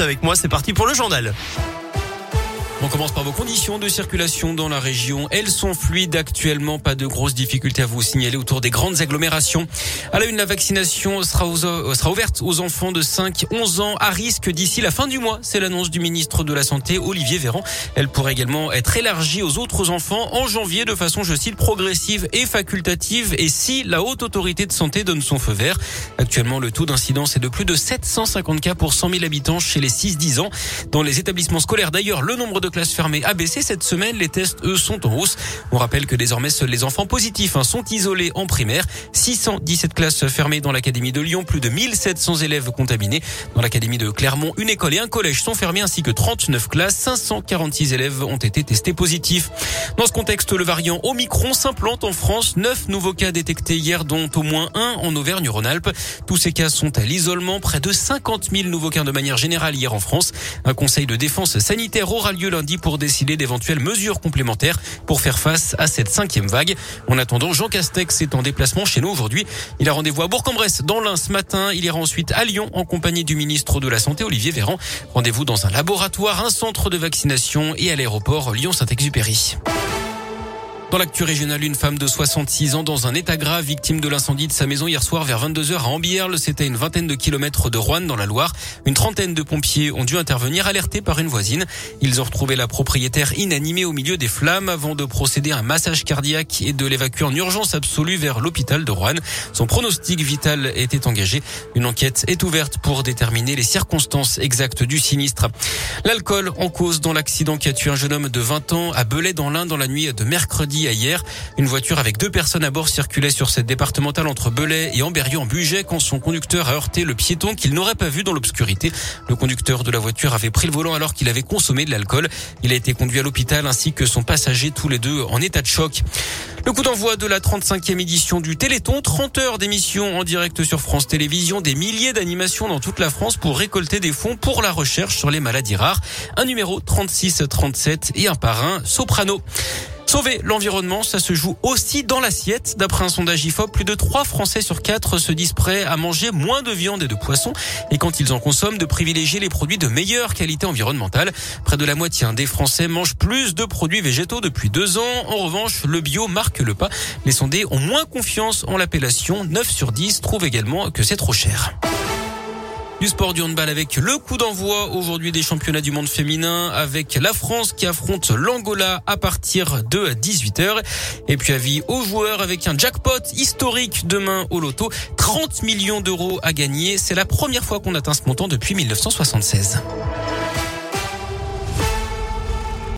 avec moi. C'est parti pour le journal. On commence par vos conditions de circulation dans la région. Elles sont fluides actuellement. Pas de grosses difficultés à vous signaler autour des grandes agglomérations. À la une, la vaccination sera, euh, ouverte aux enfants de 5, 11 ans à risque d'ici la fin du mois. C'est l'annonce du ministre de la Santé, Olivier Véran. Elle pourrait également être élargie aux autres enfants en janvier de façon, je cite, progressive et facultative et si la haute autorité de santé donne son feu vert. Actuellement, le taux d'incidence est de plus de 750 cas pour 100 000 habitants chez les 6-10 ans. Dans les établissements scolaires, d'ailleurs, le nombre de classes fermées a baissé cette semaine. Les tests, eux, sont en hausse. On rappelle que désormais, seuls les enfants positifs hein, sont isolés en primaire. 617 classes fermées dans l'académie de Lyon, plus de 1700 élèves contaminés. Dans l'académie de Clermont, une école et un collège sont fermés ainsi que 39 classes. 546 élèves ont été testés positifs. Dans ce contexte, le variant Omicron s'implante en France. Neuf nouveaux cas détectés hier, dont au moins un en Auvergne-Rhône-Alpes. Tous ces cas sont à l'isolement. Près de 50 000 nouveaux cas de manière générale hier en France. Un conseil de défense sanitaire aura lieu lundi pour décider d'éventuelles mesures complémentaires pour faire face à cette cinquième vague. En attendant, Jean Castex est en déplacement chez nous aujourd'hui. Il a rendez-vous à Bourg-en-Bresse dans l'Ain ce matin. Il ira ensuite à Lyon en compagnie du ministre de la Santé Olivier Véran. Rendez-vous dans un laboratoire, un centre de vaccination et à l'aéroport Lyon-Saint-Exupéry. Dans l'actu régionale, une femme de 66 ans dans un état grave, victime de l'incendie de sa maison hier soir vers 22h à Ambierle. C'était une vingtaine de kilomètres de Rouen dans la Loire. Une trentaine de pompiers ont dû intervenir alertés par une voisine. Ils ont retrouvé la propriétaire inanimée au milieu des flammes avant de procéder à un massage cardiaque et de l'évacuer en urgence absolue vers l'hôpital de Rouen. Son pronostic vital était engagé. Une enquête est ouverte pour déterminer les circonstances exactes du sinistre. L'alcool en cause dans l'accident qui a tué un jeune homme de 20 ans à Belay dans l'Ain dans la nuit de mercredi hier. Une voiture avec deux personnes à bord circulait sur cette départementale entre Belay et Amberieu en Bugey quand son conducteur a heurté le piéton qu'il n'aurait pas vu dans l'obscurité. Le conducteur de la voiture avait pris le volant alors qu'il avait consommé de l'alcool. Il a été conduit à l'hôpital ainsi que son passager, tous les deux en état de choc. Le coup d'envoi de la 35e édition du Téléthon, 30 heures d'émission en direct sur France Télévisions, des milliers d'animations dans toute la France pour récolter des fonds pour la recherche sur les maladies rares. Un numéro 36 37 et un parrain soprano. Sauver l'environnement, ça se joue aussi dans l'assiette. D'après un sondage IFOP, plus de 3 Français sur 4 se disent prêts à manger moins de viande et de poisson. Et quand ils en consomment, de privilégier les produits de meilleure qualité environnementale. Près de la moitié des Français mangent plus de produits végétaux depuis deux ans. En revanche, le bio marque le pas. Les sondés ont moins confiance en l'appellation. 9 sur 10 trouvent également que c'est trop cher. Du sport du handball avec le coup d'envoi aujourd'hui des championnats du monde féminin avec la France qui affronte l'Angola à partir de 18h. Et puis avis aux joueurs avec un jackpot historique demain au loto. 30 millions d'euros à gagner. C'est la première fois qu'on atteint ce montant depuis 1976.